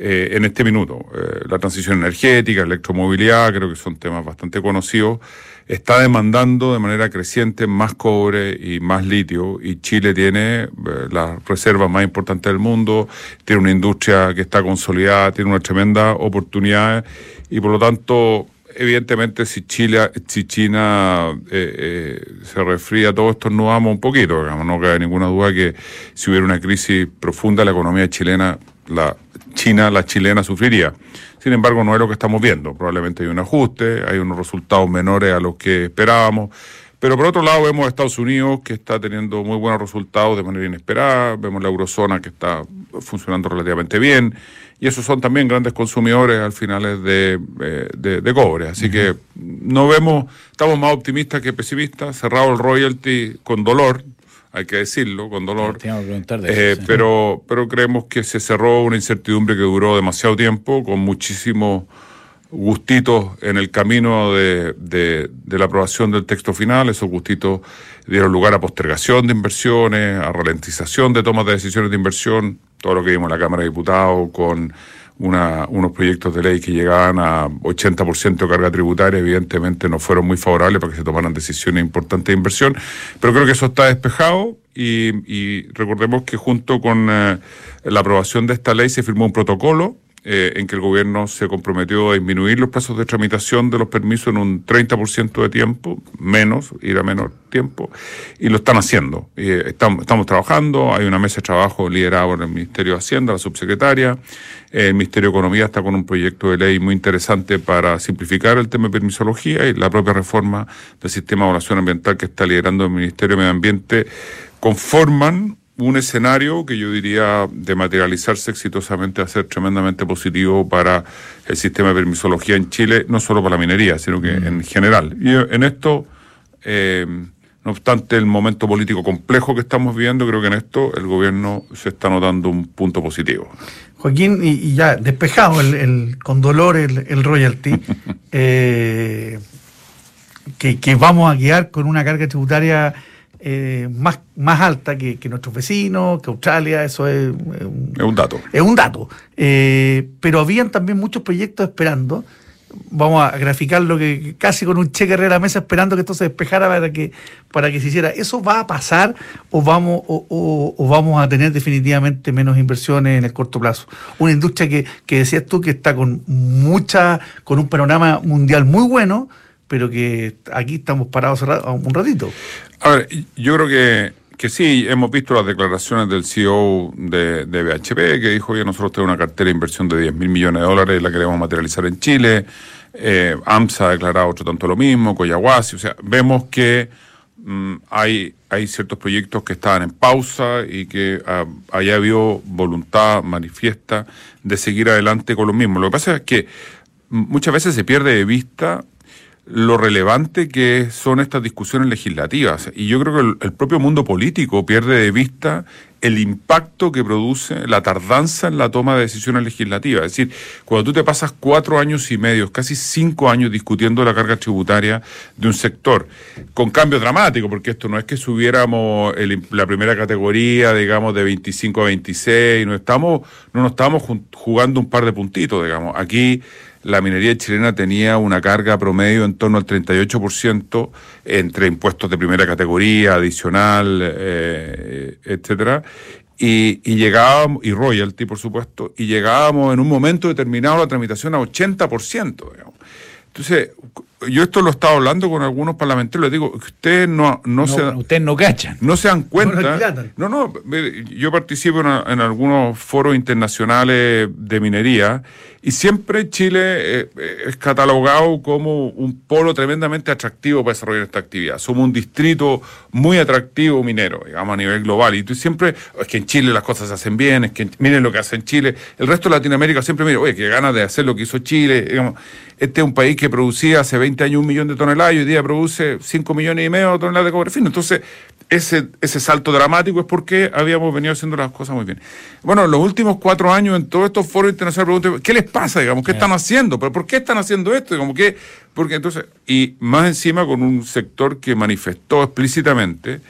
eh, en este minuto. Eh, la transición energética, electromovilidad, creo que son temas bastante conocidos, está demandando de manera creciente más cobre y más litio y Chile tiene eh, las reservas más importantes del mundo, tiene una industria que está consolidada, tiene una tremenda oportunidad y por lo tanto evidentemente si Chile, si China eh, se resfría todo esto nos vamos un poquito, digamos, no cabe ninguna duda que si hubiera una crisis profunda la economía chilena, la China, la chilena sufriría. Sin embargo, no es lo que estamos viendo. Probablemente hay un ajuste, hay unos resultados menores a los que esperábamos. Pero por otro lado vemos a Estados Unidos que está teniendo muy buenos resultados de manera inesperada, vemos la eurozona que está funcionando relativamente bien y esos son también grandes consumidores al final de, eh, de, de cobre. Así que no vemos, estamos más optimistas que pesimistas, cerrado el royalty con dolor, hay que decirlo, con dolor. Te iba a preguntar de Eh, eso, pero, pero creemos que se cerró una incertidumbre que duró demasiado tiempo, con muchísimos gustitos en el camino de, de- de la aprobación del texto final. Esos gustitos dieron lugar a postergación de inversiones, a ralentización de tomas de decisiones de inversión, todo lo que vimos en la Cámara de Diputados con una- unos proyectos de ley que llegaban a 80% de carga tributaria, evidentemente no fueron muy favorables para que se tomaran decisiones importantes de inversión, pero creo que eso está despejado y, y recordemos que junto con eh, la aprobación de esta ley se firmó un protocolo eh, en que el gobierno se comprometió a disminuir los plazos de tramitación de los permisos en un 30% de tiempo, menos, ir a menor tiempo, y lo están haciendo. Eh, estamos, trabajando, hay una mesa de trabajo liderada por el Ministerio de Hacienda, la subsecretaria, el Ministerio de Economía está con un proyecto de ley muy interesante para simplificar el tema de permisología y la propia reforma del sistema de evaluación ambiental que está liderando el Ministerio de Medio Ambiente conforman un escenario que yo diría de materializarse exitosamente a ser tremendamente positivo para el sistema de permisología en Chile, no solo para la minería, sino que en general. Y eh, en esto, eh, no obstante el momento político complejo que estamos viviendo, creo que en esto el gobierno se está notando un punto positivo. Joaquín, y, y ya despejado el, el- con dolor el, el royalty, *laughs* eh, que, que vamos a quedar con una carga tributaria eh, más, más alta que, que nuestros vecinos, que Australia, eso es, un, Es un dato. es un dato. Eh, pero habían también muchos proyectos esperando. Vamos a graficarlo que que casi con un cheque arriba de la mesa esperando que esto se despejara para que, para que se hiciera. ¿Eso va a pasar o vamos, o, o- o vamos a tener definitivamente menos inversiones en el corto plazo? Una industria que, que decías tú que está con mucha, con un panorama mundial muy bueno, pero que aquí estamos parados un ratito. A ver, yo creo que, que sí, hemos visto las declaraciones del CEO de, de BHP, que dijo que nosotros tenemos una cartera de inversión de 10 mil millones de dólares la queremos materializar en Chile. Eh, AMSA ha declarado otro tanto lo mismo, Coyahuasi, o sea, vemos que mm, hay, hay ciertos proyectos que estaban en pausa y que ah, haya habido voluntad manifiesta de seguir adelante con lo mismo. Lo que pasa es que mm, muchas veces se pierde de vista lo relevante que son estas discusiones legislativas. Y yo creo que el, propio mundo político pierde de vista el impacto que produce la tardanza en la toma de decisiones legislativas. Es decir, cuando tú te pasas cuatro años y medio, casi cinco años discutiendo la carga tributaria de un sector, con cambio dramático, porque esto no es que subiéramos la primera categoría, digamos, de 25 a 26, no, estamos, no nos estamos jugando un par de puntitos, digamos. Aquí la minería chilena tenía una carga promedio en torno al 38% entre impuestos de primera categoría, adicional, eh, etcétera. Y, y llegábamos, y royalty, por supuesto, y llegábamos en un momento determinado la tramitación a 80%, digamos. Entonces, yo esto lo he estado hablando con algunos parlamentarios, les digo, ustedes no, no, No, se, ustedes no cachan. no se dan cuenta. No, no, yo participo en, en algunos foros internacionales de minería y siempre Chile eh, eh, es catalogado como un polo tremendamente atractivo para desarrollar esta actividad. Somos un distrito muy atractivo minero, digamos, a nivel global. Y tú siempre, es que en Chile las cosas se hacen bien, es que en- miren lo que hace en Chile. El resto de Latinoamérica siempre mira, oye, qué ganas de hacer lo que hizo Chile. Digamos, este es un país que producía hace 20 años un millón de toneladas y hoy día produce 5 millones y medio de toneladas de cobre fino. Entonces, ese, ese salto dramático es porque habíamos venido haciendo las cosas muy bien. Bueno, los últimos cuatro años en todos estos foros internacionales pregunté, ¿qué les pasa? Digamos, ¿qué están haciendo? ¿Pero por qué están haciendo esto? Digamos, ¿qué? Porque entonces, y más encima con un sector que manifestó explícitamente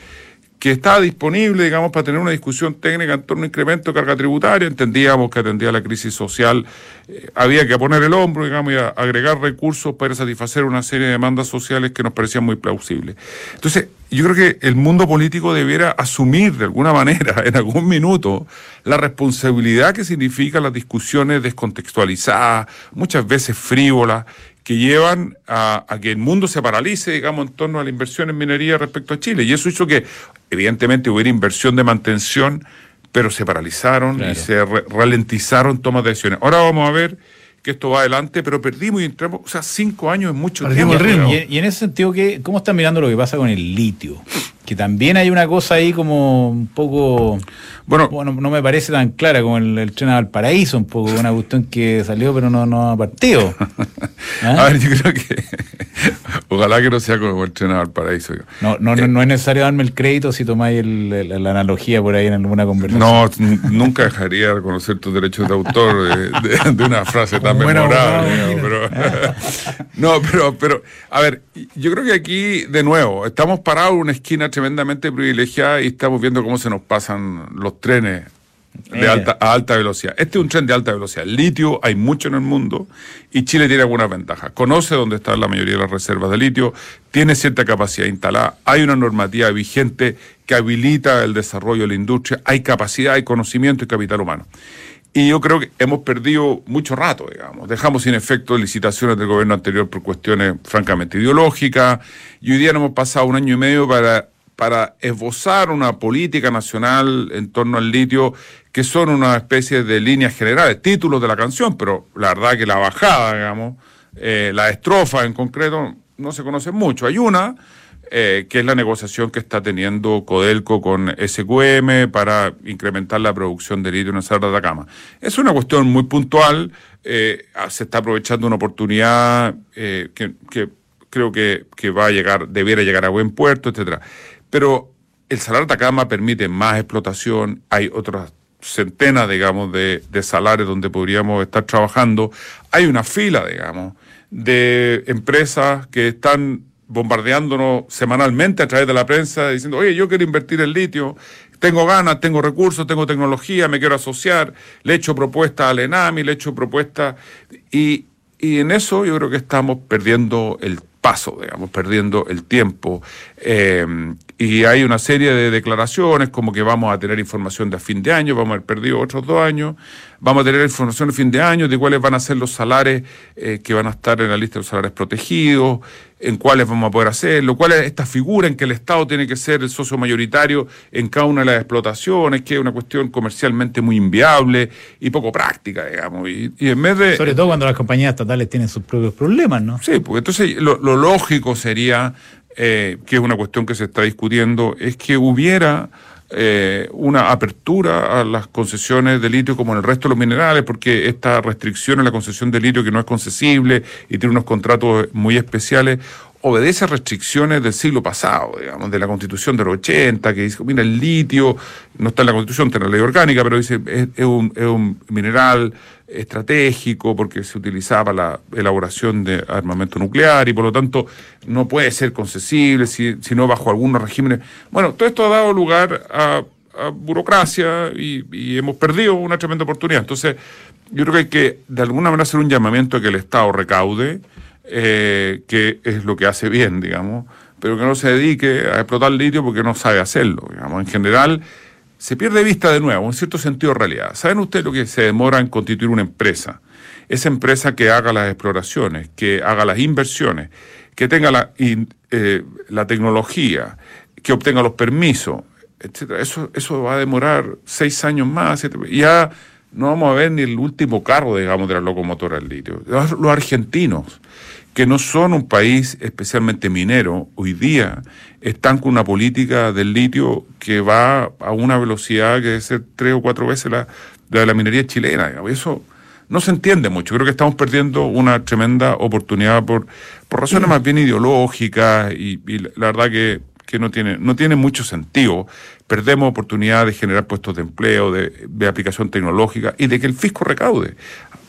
que estaba disponible, digamos, para tener una discusión técnica en torno a incremento de carga tributaria. Entendíamos que atendía la crisis social. eh, había que poner el hombro, digamos, y a- agregar recursos para satisfacer una serie de demandas sociales que nos parecían muy plausibles. Entonces, yo creo que el mundo político debiera asumir de alguna manera, *laughs* en algún minuto, la responsabilidad que significan las discusiones descontextualizadas, muchas veces frívolas, que llevan a, a que el mundo se paralice, digamos, en torno a la inversión en minería respecto a Chile. Y eso hizo que, evidentemente, hubiera inversión de mantención, pero se paralizaron Claro. y se re- ralentizaron tomas de decisiones. Ahora vamos a ver que esto va adelante, pero perdimos y entramos, o sea, cinco años es mucho Perdimos tiempo. el ritmo. digamos. Y, y en ese sentido, ¿qué, ¿cómo están mirando lo que pasa con el litio? Que también hay una cosa ahí como un poco... Bueno, Bueno, no me parece tan clara como el, el tren al paraíso, un poco una cuestión que salió pero no, no ha partido. ¿Ah? *laughs* a ver, yo creo que ojalá que no sea como el tren al paraíso. digamos. No, no, no, no es necesario darme el crédito si tomáis el- el- la analogía por ahí en alguna conversación. No, nunca dejaría de reconocer tus derechos de autor de, de- de una frase tan Un buen memorable. pero, *laughs* no, pero, pero, a ver, yo creo que aquí, de nuevo, estamos parados en una esquina tremendamente privilegiada y estamos viendo cómo se nos pasan los trenes de Eh. alta, a alta velocidad. Este es un tren de alta velocidad. Litio hay mucho en el mundo y Chile tiene algunas ventajas. Conoce dónde están la mayoría de las reservas de litio, tiene cierta capacidad instalada, hay una normativa vigente que habilita el desarrollo de la industria, hay capacidad, hay conocimiento y capital humano. Y yo creo que hemos perdido mucho rato, digamos. Dejamos sin efecto licitaciones del gobierno anterior por cuestiones francamente ideológicas y hoy día nos hemos pasado un año y medio para para esbozar una política nacional en torno al litio, que son una especie de líneas generales, títulos de la canción, pero la verdad que la bajada, digamos, eh, la estrofa en concreto, no se conoce mucho. Hay una, eh, que es la negociación que está teniendo Codelco con SQM para incrementar la producción de litio en el Cerro de Atacama. Es una cuestión muy puntual, eh, se está aprovechando una oportunidad que, que creo que, que va a llegar, debiera llegar a buen puerto, etcétera. Pero el Salar de Atacama permite más explotación, hay otras centenas, digamos, de, de salares donde podríamos estar trabajando. Hay una fila, digamos, de empresas que están bombardeándonos semanalmente a través de la prensa diciendo, oye, yo quiero invertir en litio, tengo ganas, tengo recursos, tengo tecnología, me quiero asociar, le he hecho propuestas al ENAMI, le he hecho propuestas y, y en eso yo creo que estamos perdiendo el paso, digamos, perdiendo el tiempo. Eh, y hay una serie de declaraciones como que vamos a tener información de a fin de año, vamos a haber perdido otros dos años, vamos a tener información de fin de año de cuáles van a ser los salares eh, que van a estar en la lista de los salarios protegidos, en cuáles vamos a poder hacerlo, cuál es esta figura en que el Estado tiene que ser el socio mayoritario en cada una de las explotaciones, que es una cuestión comercialmente muy inviable y poco práctica, digamos. Y, y en vez de... Sobre todo cuando las compañías estatales tienen sus propios problemas, ¿no? Sí, pues entonces lo, lo lógico sería, eh, que es una cuestión que se está discutiendo, es que hubiera eh, una apertura a las concesiones de litio como en el resto de los minerales, porque esta restricción en la concesión de litio que no es concesible y tiene unos contratos muy especiales, obedece a restricciones del siglo pasado, digamos, de la constitución de los 80, que dice, mira, el litio no está en la constitución, está en la ley orgánica, pero dice, es, es un, es un mineral estratégico porque se utilizaba para la elaboración de armamento nuclear y por lo tanto no puede ser concesible, si, sino bajo algunos regímenes. Bueno, todo esto ha dado lugar a, a burocracia y, y hemos perdido una tremenda oportunidad. Entonces, yo creo que hay que de alguna manera hacer un llamamiento a que el Estado recaude, eh, que es lo que hace bien, digamos, pero que no se dedique a explotar litio porque no sabe hacerlo, digamos. En general, se pierde vista de nuevo, en cierto sentido, realidad. ¿Saben ustedes lo que se demora en constituir una empresa? esa empresa que haga las exploraciones, que haga las inversiones, que tenga la, eh, la tecnología, que obtenga los permisos, etcétera. Eso, eso va a demorar seis años más. y ya no vamos a ver ni el último carro, digamos, de la locomotora del litio. Los argentinos, que no son un país especialmente minero, hoy día están con una política del litio que va a una velocidad que debe ser tres o cuatro veces la, de la minería chilena. Eso no se entiende mucho. Creo que estamos perdiendo una tremenda oportunidad por, por razones más bien ideológicas y, la verdad que, que no, tiene, no tiene mucho sentido. Perdemos oportunidad de generar puestos de empleo, de, de aplicación tecnológica y de que el fisco recaude.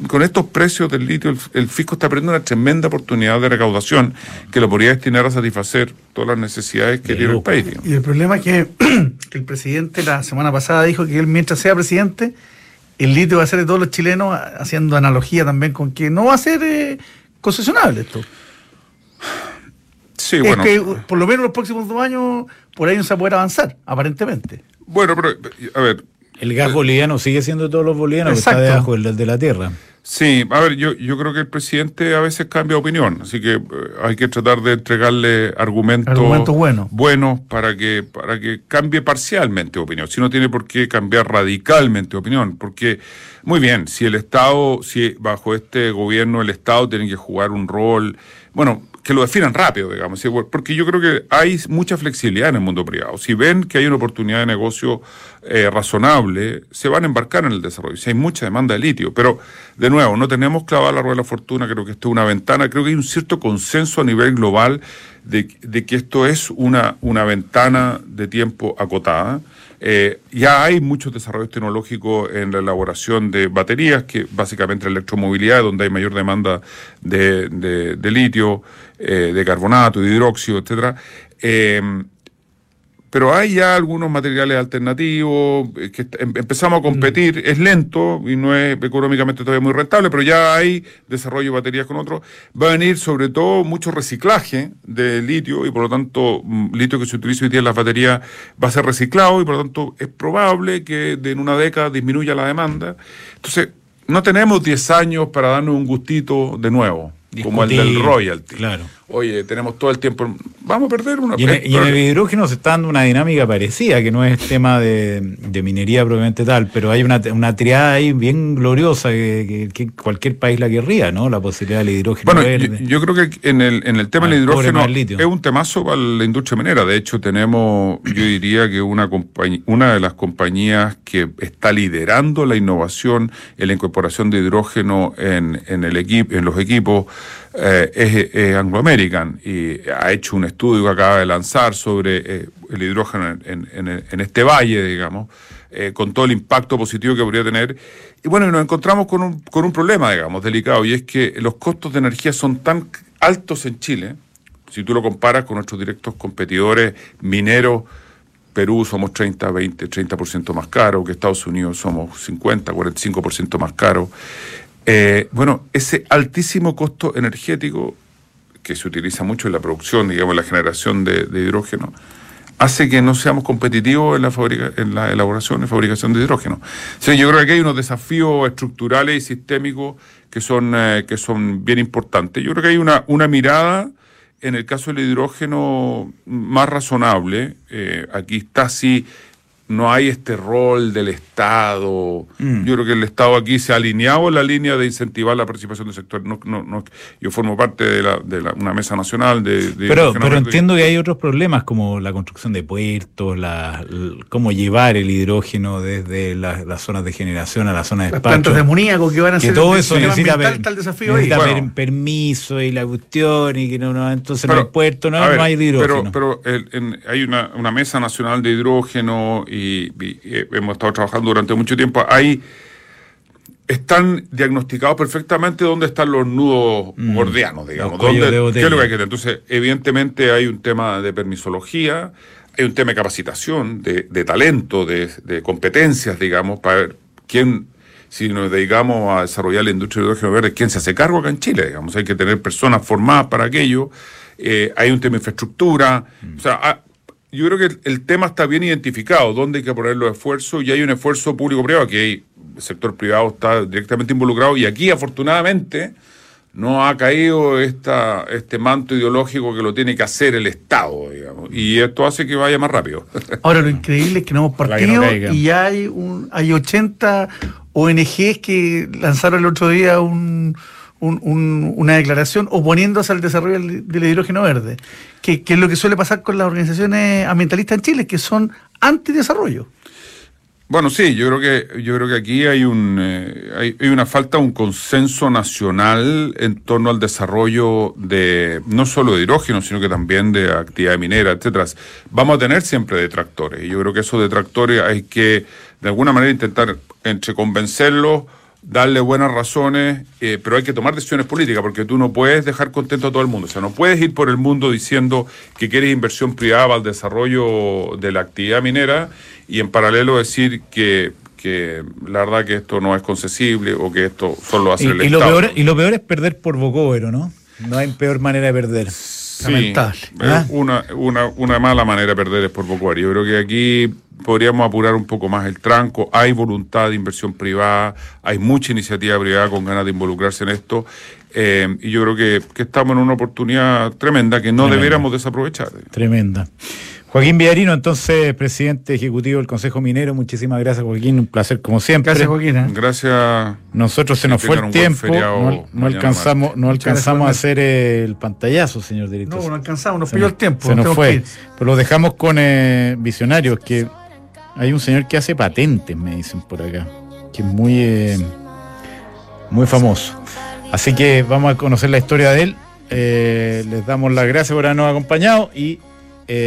Con estos precios del litio, el, el fisco está perdiendo una tremenda oportunidad de recaudación que lo podría destinar a satisfacer todas las necesidades que tiene el país. digamos. Y el problema es que, que *clears throat* el presidente la semana pasada dijo que él mientras sea presidente, el litio va a ser de todos los chilenos, haciendo analogía también con que no va a ser eh, concesionable esto. Sí, es bueno. que por lo menos los próximos dos años por ahí no se va a poder avanzar, aparentemente. Bueno, pero, a ver, El gas boliviano sigue siendo de todos los bolivianos, que está debajo del de la tierra. Sí, a ver, yo, yo creo que el presidente a veces cambia de opinión, así que eh, hay que tratar de entregarle argumentos, buenos. buenos para que, para que cambie parcialmente de opinión, si no tiene por qué cambiar radicalmente de opinión, porque muy bien, si el Estado, si bajo este gobierno el Estado tiene que jugar un rol, bueno, que lo definan rápido, digamos, porque yo creo que hay mucha flexibilidad en el mundo privado. Si ven que hay una oportunidad de negocio eh, razonable, se van a embarcar en el desarrollo. Si hay mucha demanda de litio, pero de nuevo, no tenemos clavada la rueda de la fortuna, creo que esto es una ventana, creo que hay un cierto consenso a nivel global de, de que esto es una, una ventana de tiempo acotada. Eh, ya hay muchos desarrollos tecnológicos en la elaboración de baterías, que básicamente la electromovilidad, donde hay mayor demanda de, de- de litio, eh, de carbonato, de hidróxido, etcétera. Eh, pero hay ya algunos materiales alternativos eh, que em- empezamos a competir. Es lento y no es económicamente todavía muy rentable, pero ya hay desarrollo de baterías con otros. Va a venir sobre todo mucho reciclaje de litio y por lo tanto mm, litio que se utiliza hoy día en las baterías va a ser reciclado y por lo tanto es probable que en una década disminuya la demanda. Entonces, no tenemos 10 años para darnos un gustito de nuevo, como el del royalty. claro. Oye, tenemos todo el tiempo. Vamos a perder una Y en, y en el hidrógeno se está dando una dinámica parecida, que no es tema de, de minería propiamente tal, pero hay una, una triada ahí bien gloriosa que, que- que cualquier país la querría, ¿no? La posibilidad del hidrógeno Bueno, yo, verde. yo creo que en el, en el tema Ah, del hidrógeno es un temazo para la industria minera. De hecho, tenemos, yo diría que una, una de las compañías que está liderando la innovación en la incorporación de hidrógeno en, en, el equipo, en los equipos eh, es, es American y ha hecho un estudio que acaba de lanzar sobre eh, el hidrógeno en, en- este valle, digamos, eh, con todo el impacto positivo que podría tener. Y bueno, nos encontramos con un, con un problema, digamos, delicado, y es que los costos de energía son tan altos en Chile, si tú lo comparas con nuestros directos competidores mineros, Perú somos 30, 20, 30% más caro, que Estados Unidos somos 50, 45% más caro. Eh, bueno, ese altísimo costo energético que se utiliza mucho en la producción, digamos, en la generación de, de hidrógeno, hace que no seamos competitivos en la, fabrica- en la elaboración y fabricación de hidrógeno. O yo creo que hay unos desafíos estructurales y sistémicos que son, eh, que son bien importantes. Yo creo que hay una, una mirada en el caso del hidrógeno más razonable. Eh, aquí está sí, no hay este rol del Estado. Yo creo que el Estado aquí se ha alineado en la línea de incentivar la participación del sector. No, no, no- yo formo parte de, la, de la- una mesa nacional de... de Pero, hidrógeno pero entiendo que hay otros problemas como la construcción de puertos, la, cómo llevar el hidrógeno desde la- las zonas de generación a las zonas de Las despacho. plantas de amoníaco que van a que ser todo eso necesita, per- el desafío ahí. necesita Bueno. per- permiso y la cuestión y que no, no entonces no Pero, hay puerto, no, ver, no hay hidrógeno. Pero, pero el- en- hay una, una mesa nacional de hidrógeno y, y, eh, hemos estado trabajando durante mucho tiempo. Ahí están diagnosticados perfectamente dónde están los nudos Mm. gordianos, digamos. Los cuellos dónde- de botella. ¿Qué es lo que hay que hacer? Entonces, evidentemente hay un tema de permisología, hay un tema de capacitación, de, de talento, de, de competencias, digamos, para ver quién si nos dedicamos a desarrollar la industria del hidrógeno verde, ¿quién se hace cargo acá en Chile? Digamos, hay que tener personas formadas para aquello. Eh, hay un tema de infraestructura. O sea, ha- yo creo que el, el tema está bien identificado, dónde hay que poner los esfuerzos y hay un esfuerzo público-privado, que hay, el sector privado está directamente involucrado y aquí afortunadamente no ha caído esta, este manto ideológico que lo tiene que hacer el Estado, digamos, y esto hace que vaya más rápido. *laughs* Ahora, lo increíble es que no hemos no partido y ya hay, un, hay 80 ONGs que lanzaron el otro día un, un- un- una declaración oponiéndose al desarrollo del, hidrógeno verde, que, es lo que suele pasar con las organizaciones ambientalistas en Chile, que son antidesarrollo. Bueno, sí, yo creo que yo creo que aquí hay un eh, hay, hay una falta de un consenso nacional en torno al desarrollo de no solo de hidrógeno, sino que también de actividad minera, etcétera. Vamos a tener siempre detractores y yo creo que esos detractores hay que de alguna manera intentar entre convencerlos darle buenas razones, eh, pero hay que tomar decisiones políticas porque tú no puedes dejar contento a todo el mundo. O sea, no puedes ir por el mundo diciendo que quieres inversión privada para el desarrollo de la actividad minera y en paralelo decir que, que la verdad que esto no es concesible o que esto solo a Y, el y lo peor, y lo peor es perder por bocóvero, ¿no? No hay peor manera de perder. Sí, Lamentable. es ¿Ah? una, una, una mala manera de perder es por poco. Yo creo que aquí podríamos apurar un poco más el tranco. Hay voluntad de inversión privada, hay mucha iniciativa privada con ganas de involucrarse en esto. eh, y yo creo que, que estamos en una oportunidad tremenda que no Tremenda. deberíamos desaprovechar. Tremenda. Joaquín Villarino, entonces presidente ejecutivo del Consejo Minero, muchísimas gracias Joaquín, un placer como siempre. Gracias, Joaquín. ¿eh? Gracias. Nosotros se nos fue el tiempo, no, alcanzamos, no alcanzamos a hacer el pantallazo, señor director. No, no alcanzamos, nos pilló el tiempo. Se nos fue. Pero lo dejamos con eh, visionarios, que hay un señor que hace patentes, me dicen por acá, que es muy, eh, muy famoso. Así que vamos a conocer la historia de él. Eh, les damos las gracias por habernos acompañado y